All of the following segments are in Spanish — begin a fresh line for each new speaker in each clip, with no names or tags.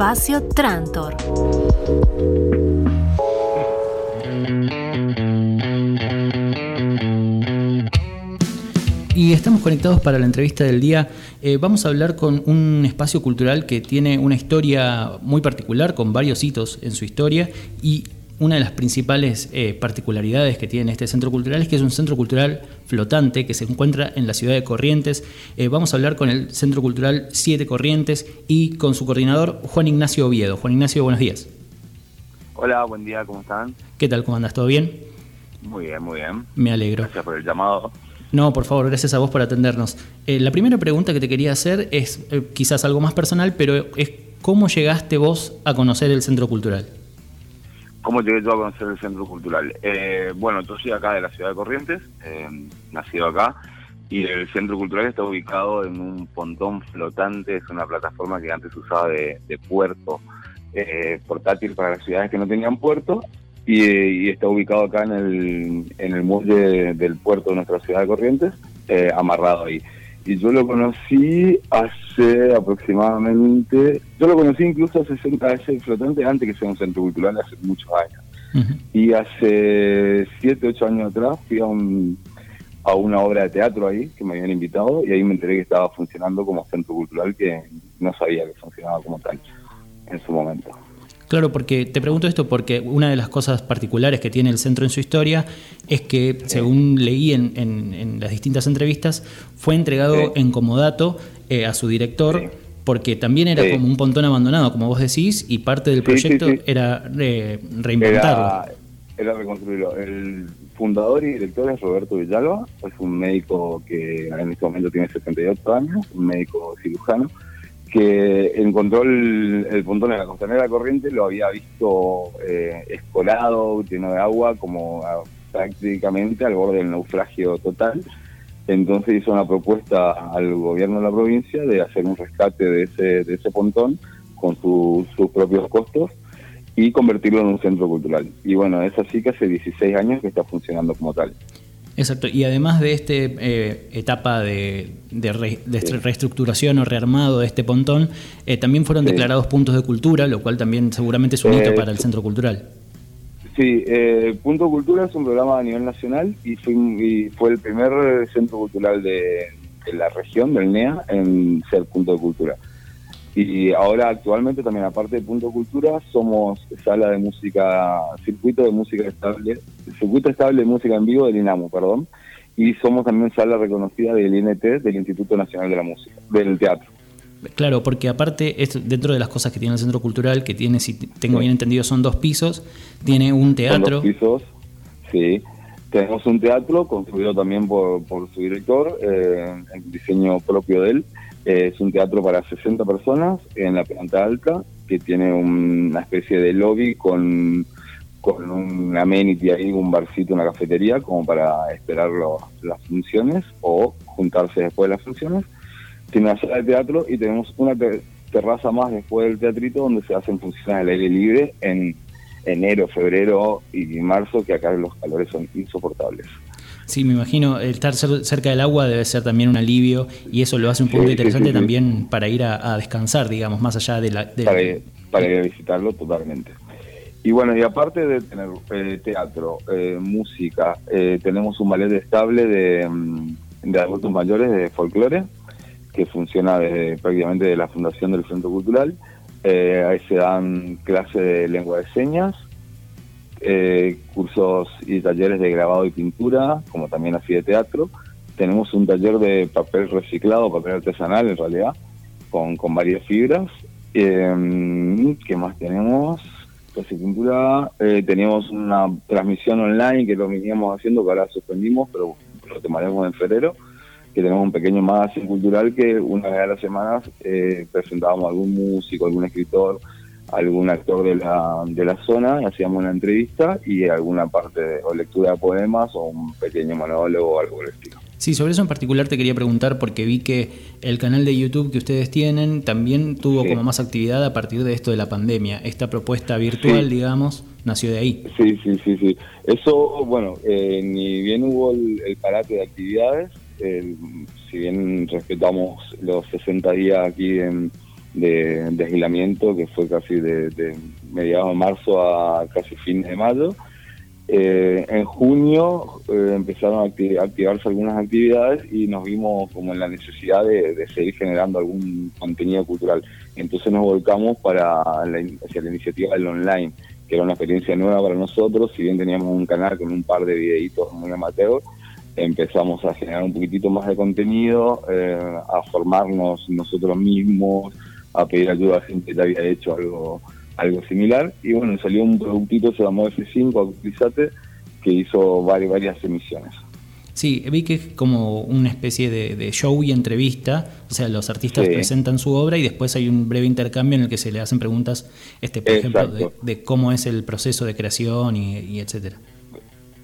Espacio Trantor.
Y estamos conectados para la entrevista del día. Eh, vamos a hablar con un espacio cultural que tiene una historia muy particular, con varios hitos en su historia y una de las principales eh, particularidades que tiene este centro cultural es que es un centro cultural flotante que se encuentra en la ciudad de Corrientes. Eh, vamos a hablar con el Centro Cultural Siete Corrientes y con su coordinador Juan Ignacio Oviedo. Juan Ignacio, buenos días.
Hola, buen día, ¿cómo están?
¿Qué tal? ¿Cómo andas? ¿Todo bien?
Muy bien, muy bien.
Me alegro.
Gracias por el llamado.
No, por favor, gracias a vos por atendernos. Eh, la primera pregunta que te quería hacer es quizás algo más personal, pero es ¿cómo llegaste vos a conocer el Centro Cultural?
¿Cómo llegué yo a conocer el Centro Cultural? Eh, bueno, yo soy acá de la ciudad de Corrientes, eh, nacido acá, y el Centro Cultural está ubicado en un pontón flotante, es una plataforma que antes usaba de, puerto eh, portátil para las ciudades que no tenían puerto, y, está ubicado acá en el, en el muelle del puerto de nuestra ciudad de Corrientes, amarrado ahí y yo lo conocí hace aproximadamente, yo lo conocí incluso hace, a ese flotante antes que sea un centro cultural, hace muchos años. Y hace siete, ocho años atrás fui a, un, a una obra de teatro ahí que me habían invitado y ahí me enteré que estaba funcionando como centro cultural que no sabía que funcionaba como tal en su momento.
Claro, porque te pregunto esto porque una de las cosas particulares que tiene el centro en su historia es que, según leí en, las distintas entrevistas, fue entregado en comodato eh, a su director. Porque también era como un pontón abandonado, como vos decís, y parte del proyecto era reinventarlo.
Era, reconstruirlo. El fundador y director es Roberto Villalba, es un médico que en este momento tiene 78 años, un médico cirujano, que encontró el, puntón en la costanera corriente, lo había visto eh, escolado, lleno de agua, como prácticamente al borde del naufragio total. Entonces hizo una propuesta al gobierno de la provincia de hacer un rescate de ese, de ese pontón con sus propios costos y convertirlo en un centro cultural. Y bueno, es así que hace 16 años que está funcionando como tal.
Exacto, y además de esta eh, etapa de, reestructuración o rearmado de este pontón, eh, también fueron declarados puntos de cultura, lo cual también seguramente es un hito eh, para el Centro Cultural.
Sí, Punto Cultura es un programa a nivel nacional y fue, el primer centro cultural de, de, la región, del NEA, en ser punto de cultura. Y ahora actualmente también, aparte de Punto Cultura, somos sala de música, circuito de música estable, circuito estable de música en vivo del INAMU, perdón, y somos también sala reconocida del INT, del Instituto Nacional de la Música, del Teatro.
Claro, porque aparte, dentro de las cosas que tiene el Centro Cultural, que tiene, si tengo bien entendido, son dos pisos, tiene un teatro.
dos pisos, sí. Tenemos un teatro construido también por, por su director, eh, en diseño propio de él, es un teatro para 60 personas en la planta alta que tiene una especie de lobby con, con un amenity ahí, un barcito, una cafetería, como para esperar las funciones o juntarse después de las funciones. Tiene una sala de teatro y tenemos una terraza más después del teatrito donde se hacen funciones al aire libre en enero, febrero y marzo, que acá los calores son insoportables.
Sí, me imagino, estar cerca del agua debe ser también un alivio y eso lo hace un punto interesante también para ir a, descansar, digamos, más allá de la...
Para, ir a visitarlo totalmente. Y bueno, y aparte de tener eh, teatro, eh, música, eh, tenemos un ballet estable de, mm, de adultos mayores de folclore, que funciona desde, prácticamente de la fundación del Centro Cultural. ahí se dan clases de lengua de señas, eh, cursos y talleres de grabado y pintura, como también así de teatro. Tenemos un taller de papel reciclado, papel artesanal en realidad, con, con varias fibras. Eh, ¿Qué más tenemos? Pues pintura. Eh, teníamos una transmisión online que lo veníamos haciendo, que ahora suspendimos, pero lo tomaremos en febrero que tenemos un pequeño magazine cultural que una vez a la semana eh, presentábamos algún músico, algún escritor, algún actor de la, de la zona, hacíamos una entrevista y alguna parte de, o lectura de poemas o un pequeño monólogo o algo por el estilo.
Sí, sobre eso en particular te quería preguntar porque vi que el canal de YouTube que ustedes tienen también tuvo como más actividad a partir de esto de la pandemia. Esta propuesta virtual, digamos, nació de ahí.
Sí, sí, sí, sí. Eso, bueno, eh, ni bien hubo el, parate de actividades, si bien respetamos los 60 días aquí en de, aislamiento que fue casi de, mediados de marzo a casi fines de mayo. Eh, en junio eh, empezaron a activarse algunas actividades y nos vimos como en la necesidad de, seguir generando algún contenido cultural. Entonces nos volcamos para hacia la iniciativa del online, que era una experiencia nueva para nosotros, si bien teníamos un canal con un par de videitos muy amateur, empezamos a generar un poquitito más de contenido, eh, a formarnos nosotros mismos, a pedir ayuda a gente que ya había hecho algo algo similar y bueno, salió un productito, se llamó F5, Actualizate, que hizo varias, varias emisiones.
Sí, vi que es como una especie de, show y entrevista, o sea, los artistas presentan su obra y después hay un breve intercambio en el que se le hacen preguntas, este, por ejemplo, de, cómo es el proceso de creación y, etcétera.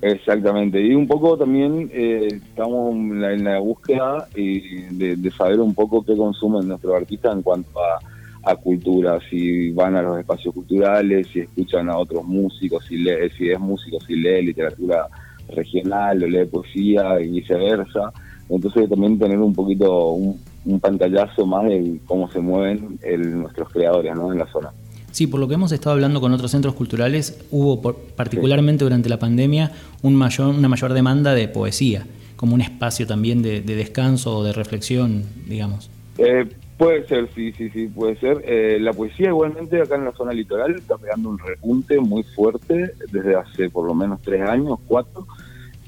Exactamente, y un poco también eh, estamos en la, búsqueda de, de, saber un poco qué consumen nuestros artistas en cuanto a, cultura, si van a los espacios culturales, si escuchan a otros músicos, si, lee, si es músico, si lee literatura regional o lee poesía y viceversa. Entonces también tener un poquito, un, pantallazo más de cómo se mueven nuestros creadores ¿no? en la zona.
Sí, por lo que hemos estado hablando con otros centros culturales, hubo particularmente durante la pandemia un mayor, una mayor demanda de poesía, como un espacio también de, descanso o de reflexión, digamos.
Eh, puede ser, sí, sí, sí, puede ser. Eh, la poesía igualmente acá en la zona litoral está pegando un repunte muy fuerte desde hace por lo menos tres años, cuatro,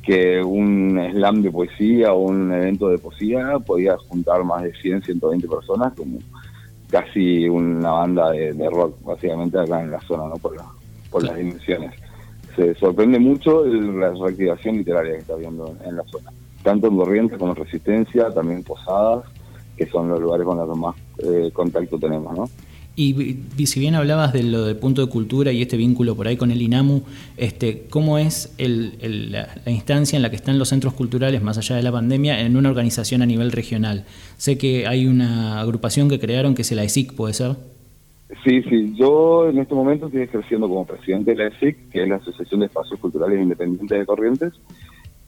que un slam de poesía o un evento de poesía podía juntar más de 100, 120 personas, como casi una banda de, rock, básicamente acá en la zona, ¿no? Por, por las dimensiones. Se sorprende mucho la reactivación literaria que está habiendo en la zona, tanto en Corrientes como en Resistencia, también Posadas, que son los lugares con los que más eh, contacto tenemos, ¿no?
Y, si bien hablabas de lo del punto de cultura y este vínculo por ahí con el INAMU, este, ¿cómo es la, instancia en la que están los centros culturales, más allá de la pandemia, en una organización a nivel regional? Sé que hay una agrupación que crearon que es la ESIC, ¿puede ser?
Sí, sí. Yo en este momento estoy ejerciendo como presidente de la ESIC, que es la Asociación de Espacios Culturales Independientes de Corrientes.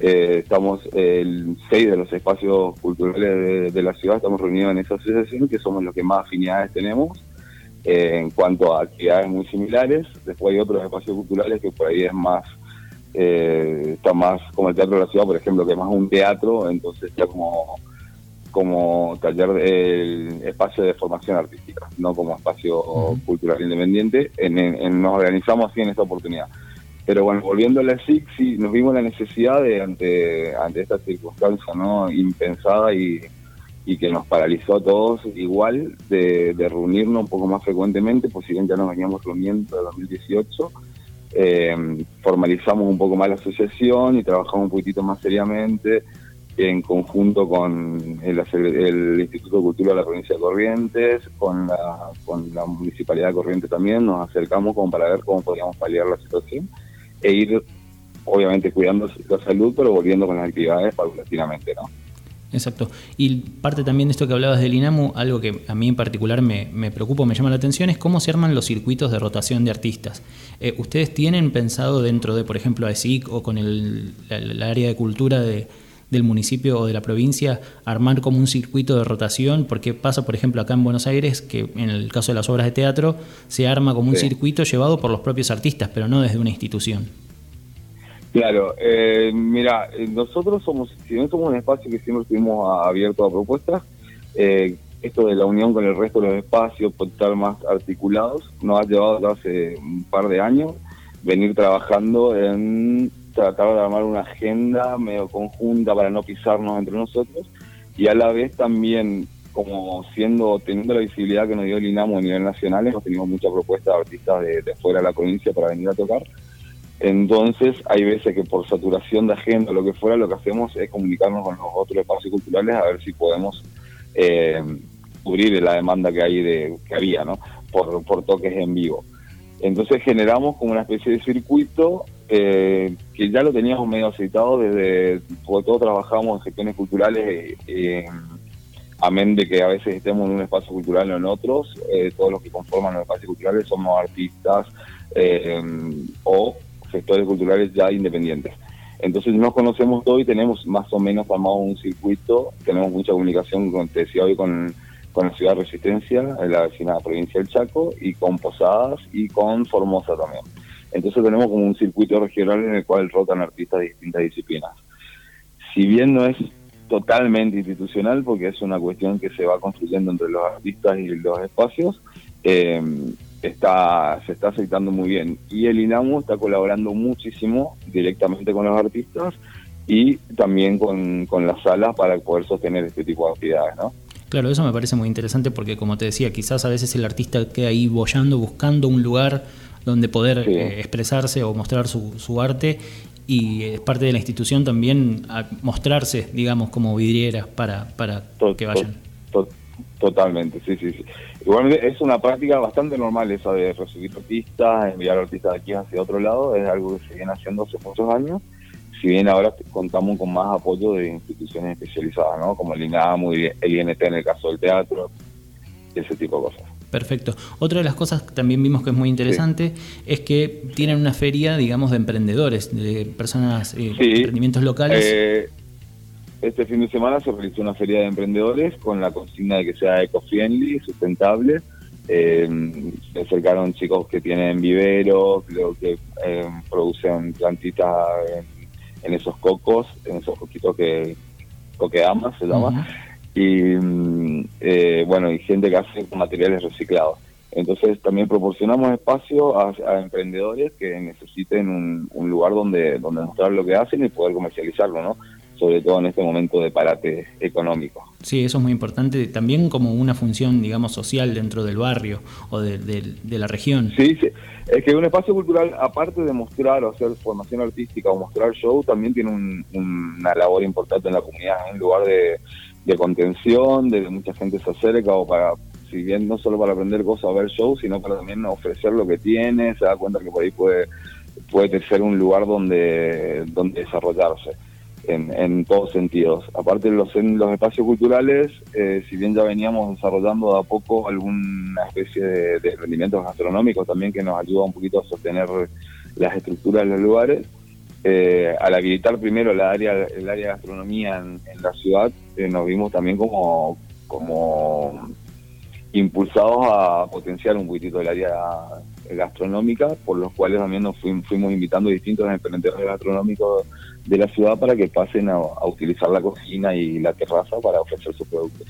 Eh, estamos, el seis de los espacios culturales de, la ciudad, estamos reunidos en esa asociación, que somos los que más afinidades tenemos en cuanto a actividades muy similares. Después hay otros espacios culturales que por ahí es más, eh, está más como el Teatro de la Ciudad, por ejemplo, que es más un teatro, entonces está como como taller el espacio de formación artística, no como espacio cultural independiente. En, nos organizamos así en esta oportunidad. Pero bueno, volviendo a la SIC, sí, nos vimos la necesidad de, ante, ante esta circunstancia ¿no? impensada y, y que nos paralizó a todos igual de, reunirnos un poco más frecuentemente, pues si bien ya nos veníamos reuniendo en 2018, eh, formalizamos un poco más la asociación y trabajamos un poquitito más seriamente en conjunto con el, el, Instituto de Cultura de la provincia de Corrientes, con la, con la Municipalidad de Corrientes también, nos acercamos como para ver cómo podíamos paliar la situación e ir obviamente cuidando la salud, pero volviendo con las actividades paulatinamente, ¿no?
Exacto. Y parte también de esto que hablabas del INAMU, algo que a mí en particular me, me preocupa, me llama la atención, es cómo se arman los circuitos de rotación de artistas. Eh, ¿Ustedes tienen pensado dentro de, por ejemplo, AESIC o con el, área de cultura de, del municipio o de la provincia, armar como un circuito de rotación? Porque pasa, por ejemplo, acá en Buenos Aires, que en el caso de las obras de teatro, se arma como un circuito llevado por los propios artistas, pero no desde una institución.
Claro, eh, mira, eh, nosotros somos, si bien somos un espacio que siempre estuvimos abierto a propuestas, eh, esto de la unión con el resto de los espacios, por estar más articulados, nos ha llevado hace un par de años venir trabajando en tratar de armar una agenda medio conjunta para no pisarnos entre nosotros y a la vez también como siendo teniendo la visibilidad que nos dio el INAMO a nivel nacional, hemos tenido muchas propuestas de artistas de, de fuera de la provincia para venir a tocar entonces, hay veces que por saturación de agenda o lo que fuera, lo que hacemos es comunicarnos con los otros espacios culturales a ver si podemos eh, cubrir la demanda que hay de que había, ¿no? Por, por toques en vivo. Entonces generamos como una especie de circuito eh, que ya lo teníamos medio aceitado desde, porque todos trabajamos en gestiones culturales, eh, amén de que a veces estemos en un espacio cultural o en otros, eh, todos los que conforman los espacios culturales somos artistas o sectores culturales ya independientes. Entonces nos conocemos todos y tenemos más o menos armado un circuito, tenemos mucha comunicación, con, te hoy, con con la ciudad de Resistencia, en la vecina provincia del Chaco, y con Posadas y con Formosa también. Entonces tenemos como un circuito regional en el cual rotan artistas de distintas disciplinas. Si bien no es totalmente institucional, porque es una cuestión que se va construyendo entre los artistas y los espacios, eh, está se está aceptando muy bien. Y el INAMU está colaborando muchísimo directamente con los artistas y también con, con las salas para poder sostener este tipo de actividades, ¿no?
Claro, eso me parece muy interesante porque, como te decía, quizás a veces el artista queda ahí bollando, buscando un lugar donde poder eh, expresarse o mostrar su, su arte y es parte de la institución también a mostrarse, digamos, como vidrieras para, para que vayan.
Totalmente, sí, sí, sí. Igualmente es una práctica bastante normal esa de recibir artistas, enviar artistas de aquí hacia otro lado, es algo que se viene haciendo hace muchos años si bien ahora contamos con más apoyo de instituciones especializadas, ¿no? como el INAMU y el INT en el caso del teatro, ese tipo de cosas.
Perfecto. Otra de las cosas que también vimos que es muy interesante es que tienen una feria, digamos, de emprendedores, de personas, eh, emprendimientos locales. Eh,
este fin de semana se realizó una feria de emprendedores con la consigna de que sea eco-friendly, sustentable. Eh, se acercaron chicos que tienen viveros, que eh, producen plantitas en esos cocos, en esos coquitos que coqueamas se llama, y mm, eh, bueno, y gente que hace materiales reciclados. Entonces también proporcionamos espacio a, emprendedores que necesiten un, un, lugar donde, donde mostrar lo que hacen y poder comercializarlo, ¿no? Sobre todo en este momento de parate económico.
Sí, eso es muy importante, también como una función, digamos, social dentro del barrio o de, de, la región.
Sí, sí, es que un espacio cultural, aparte de mostrar o hacer formación artística o mostrar show, también tiene una labor importante en la comunidad, en lugar de, contención, de que mucha gente se acerca o para, si bien no solo para aprender cosas o ver shows, sino para también ofrecer lo que tiene, se da cuenta que por ahí puede, puede ser un lugar donde, donde desarrollarse en, todos sentidos. Aparte los, en los espacios culturales, eh, si bien ya veníamos desarrollando de a poco alguna especie de, rendimientos gastronómicos también que nos ayuda un poquito a sostener las estructuras de los lugares, eh, al habilitar primero la área, el área de gastronomía en, la ciudad, eh, nos vimos también como, como impulsados a potenciar un poquitito el área gastronómica, por los cuales también nos fuimos, invitando a distintos emprendedores gastronómicos de la ciudad para que pasen a, utilizar la cocina y la terraza para ofrecer sus productos.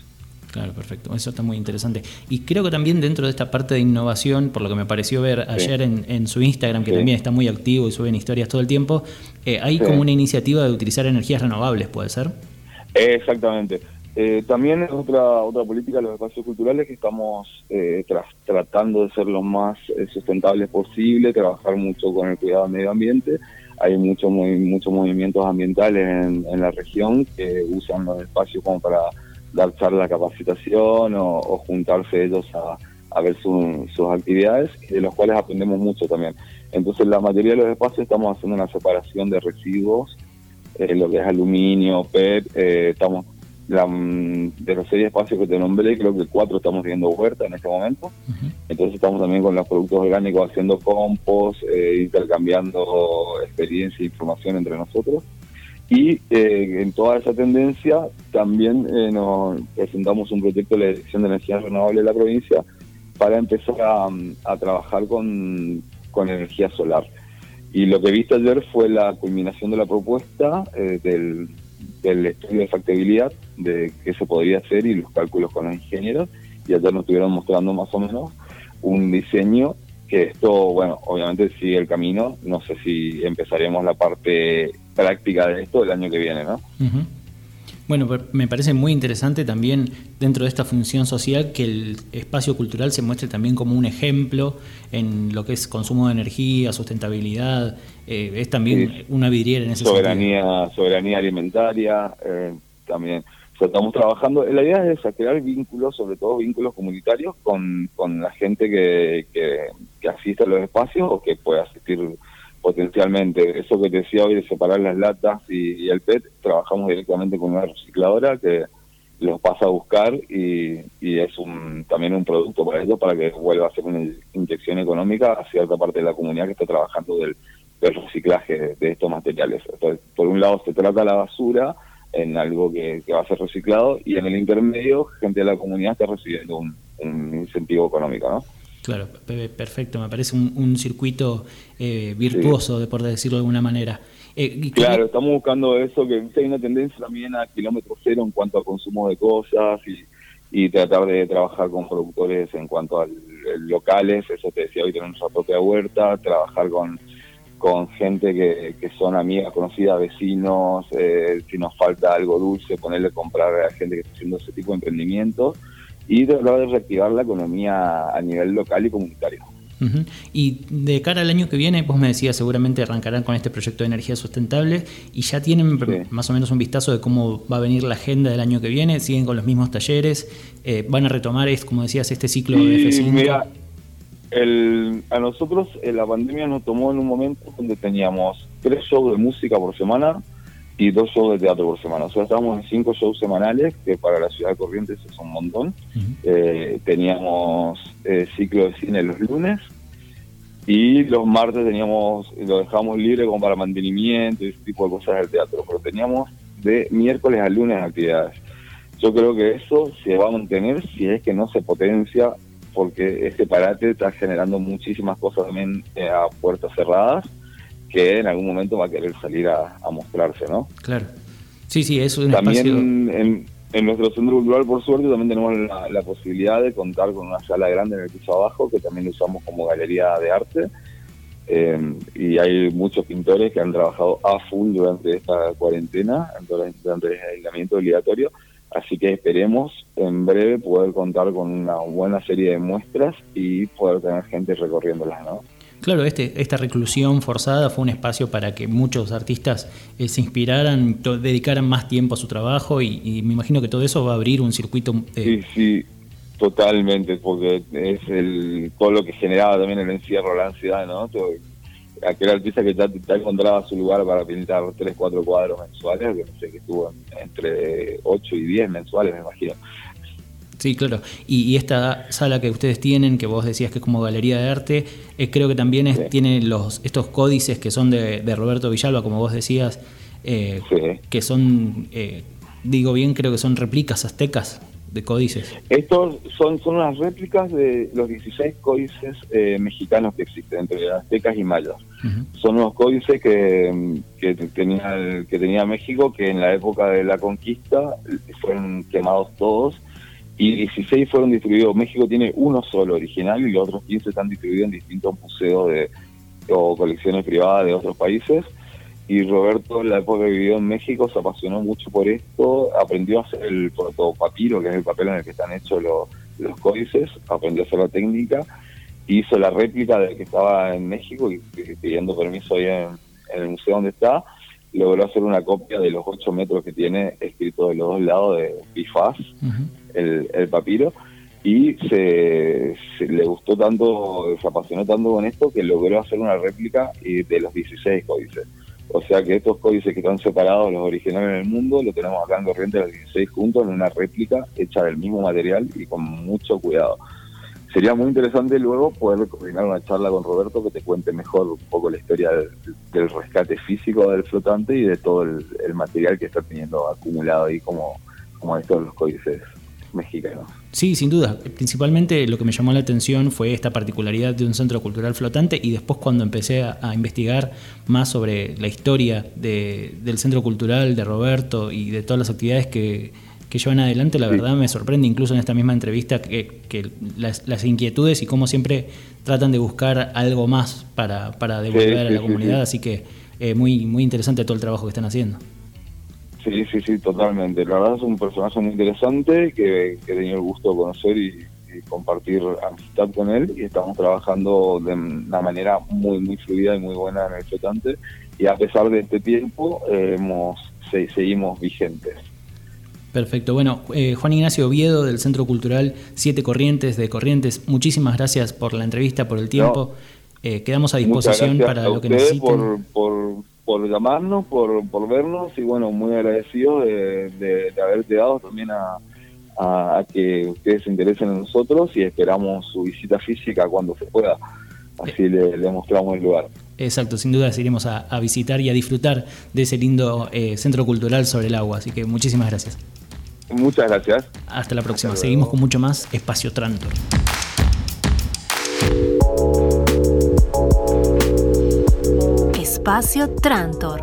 Claro, perfecto. Eso está muy interesante. Y creo que también dentro de esta parte de innovación, por lo que me pareció ver ayer en, su Instagram, que también está muy activo y suben historias todo el tiempo, eh, hay como una iniciativa de utilizar energías renovables, ¿puede ser?
Exactamente. Eh, también es otra, otra política de los espacios culturales que estamos eh, tratando de ser lo más eh, sustentables posible, trabajar mucho con el cuidado del medio ambiente. Hay muchos muchos movimientos ambientales en, la región que usan los espacios como para dar charla, capacitación o, juntarse ellos a, ver sus actividades, de los cuales aprendemos mucho también. Entonces, la mayoría de los espacios estamos haciendo una separación de residuos, lo que es aluminio, PET, estamos la, mm, de los seis espacios que te nombré, creo que cuatro estamos viendo huerta en este momento. Entonces estamos también con los productos orgánicos haciendo compost, eh, intercambiando experiencia e información entre nosotros. Y eh, en toda esa tendencia también eh, nos presentamos un proyecto de la Dirección de Energía Renovable de la provincia para empezar a, a trabajar con, con energía solar. Y lo que viste ayer fue la culminación de la propuesta del, del estudio de factibilidad de qué se podría hacer y los cálculos con los ingenieros y allá nos estuvieron mostrando más o menos un diseño que esto, bueno, obviamente sigue el camino, no sé si empezaremos la parte práctica de esto el año que viene, ¿no?
Bueno, me parece muy interesante también dentro de esta función social que el espacio cultural se muestre también como un ejemplo en lo que es consumo de energía, sustentabilidad, eh, es también una vidriera en ese
soberanía, sentido. Soberanía alimentaria, eh, también. estamos trabajando, la idea es crear vínculos, sobre todo vínculos comunitarios, con, con la gente que, que asiste a los espacios o que puede asistir potencialmente. Eso que te decía hoy de separar las latas y, el PET, trabajamos directamente con una recicladora que los pasa a buscar y, es un, también un producto para ellos para que vuelva a ser una inyección económica a cierta parte de la comunidad que está trabajando del, reciclaje de, estos materiales. Entonces, por un lado se trata la basura en algo que, va a ser reciclado y en el intermedio gente de la comunidad está recibiendo un, incentivo económico, ¿no?
Claro, perfecto, me parece un, circuito eh, virtuoso, de por decirlo de alguna manera.
Eh, claro, estamos buscando eso, que hay una tendencia también a kilómetro cero en cuanto a consumo de cosas y, tratar de trabajar con productores en cuanto a locales, eso te decía, hoy tenemos nuestra propia huerta, trabajar con con gente que, que son amigas, conocidas, vecinos, eh, si nos falta algo dulce, ponerle a comprar a gente que está haciendo ese tipo de emprendimientos y tratar de reactivar la economía a nivel local y comunitario.
Y de cara al año que viene, vos me decías, seguramente arrancarán con este proyecto de energía sustentable y ya tienen más o menos un vistazo de cómo va a venir la agenda del año que viene, siguen con los mismos talleres, eh, van a retomar, como decías, este ciclo de F5.
El, a nosotros eh, la pandemia nos tomó en un momento donde teníamos tres shows de música por semana y dos shows de teatro por semana. O sea, estábamos en cinco shows semanales, que para la ciudad de Corrientes es un montón. Eh, teníamos eh, ciclo de cine los lunes y los martes teníamos lo dejábamos libre como para mantenimiento y ese tipo de cosas del teatro, pero teníamos de miércoles a lunes actividades. Yo creo que eso se va a mantener si es que no se potencia porque este parate está generando muchísimas cosas también eh, a puertas cerradas que en algún momento va a querer salir a, mostrarse, ¿no?
Claro. Sí, sí, es un
También en, en, nuestro centro cultural, por suerte, también tenemos la, posibilidad de contar con una sala grande en el piso abajo, que también usamos como galería de arte. Eh, y hay muchos pintores que han trabajado a full durante esta cuarentena, durante el aislamiento obligatorio, Así que esperemos en breve poder contar con una buena serie de muestras y poder tener gente recorriéndolas, ¿no?
Claro, este, esta reclusión forzada fue un espacio para que muchos artistas eh, se inspiraran, dedicaran más tiempo a su trabajo y, me imagino que todo eso va a abrir un circuito.
Sí, sí, totalmente, porque es el, todo lo que generaba también el encierro, la ansiedad, ¿no? aquel artista que ya, encontraba su lugar para pintar 3, 4 cuadros mensuales, que no sé, que estuvo entre 8 y 10 mensuales, me imagino.
Sí, claro. Y, esta sala que ustedes tienen, que vos decías que es como galería de arte, eh, creo que también tiene los, estos códices que son de, Roberto Villalba, como vos decías, eh, que son, eh, digo bien, creo que son réplicas aztecas de códices?
Estos son, son unas réplicas de los 16 códices eh, mexicanos que existen, entre aztecas y mayas. Son unos códices que, que, tenía, que tenía México, que en la época de la conquista fueron quemados todos y 16 fueron distribuidos. México tiene uno solo original y los otros 15 están distribuidos en distintos museos de, o colecciones privadas de otros países. Y Roberto, en la época que vivió en México, se apasionó mucho por esto, aprendió a hacer el fotopapiro, que es el papel en el que están hechos los, códices, aprendió a hacer la técnica, hizo la réplica del que estaba en México y, pidiendo permiso ahí en, el museo donde está, logró hacer una copia de los 8 metros que tiene escrito de los dos lados de Bifaz, el, papiro, y se, le gustó tanto, se apasionó tanto con esto que logró hacer una réplica de los 16 códices. O sea que estos códices que están separados, los originales en el mundo, lo tenemos acá en Corrientes los 16 juntos en una réplica hecha del mismo material y con mucho cuidado. Sería muy interesante luego poder coordinar una charla con Roberto que te cuente mejor un poco la historia del, rescate físico del flotante y de todo el, material que está teniendo acumulado ahí como, como estos los códices mexicanos.
Sí, sin duda. Principalmente lo que me llamó la atención fue esta particularidad de un centro cultural flotante y después cuando empecé a, investigar más sobre la historia del centro cultural, de Roberto y de todas las actividades que, llevan adelante, la verdad me sorprende incluso en esta misma entrevista que, las, inquietudes y cómo siempre tratan de buscar algo más para, devolver a la comunidad. Así que eh, muy, muy interesante todo el trabajo que están haciendo.
Sí, sí, sí, totalmente. La verdad es un personaje muy interesante que, he tenido el gusto de conocer y, compartir amistad con él y estamos trabajando de una manera muy, muy fluida y muy buena en el flotante y a pesar de este tiempo eh, hemos, seguimos vigentes.
Perfecto. Bueno, eh, Juan Ignacio Oviedo del Centro Cultural Siete Corrientes de Corrientes, muchísimas gracias por la entrevista, por el tiempo. Eh, quedamos a disposición para lo que necesiten.
Por, por llamarnos, por, por vernos y bueno, muy agradecido de, de, haberte dado también a, a, que ustedes se interesen en nosotros y esperamos su visita física cuando se pueda. Así le, le mostramos el lugar.
Exacto, sin duda iremos a, visitar y a disfrutar de ese lindo eh, centro cultural sobre el agua. Así que muchísimas gracias.
Muchas gracias.
Hasta la próxima. Seguimos con mucho más Espacio Trantor.
Espacio Trantor.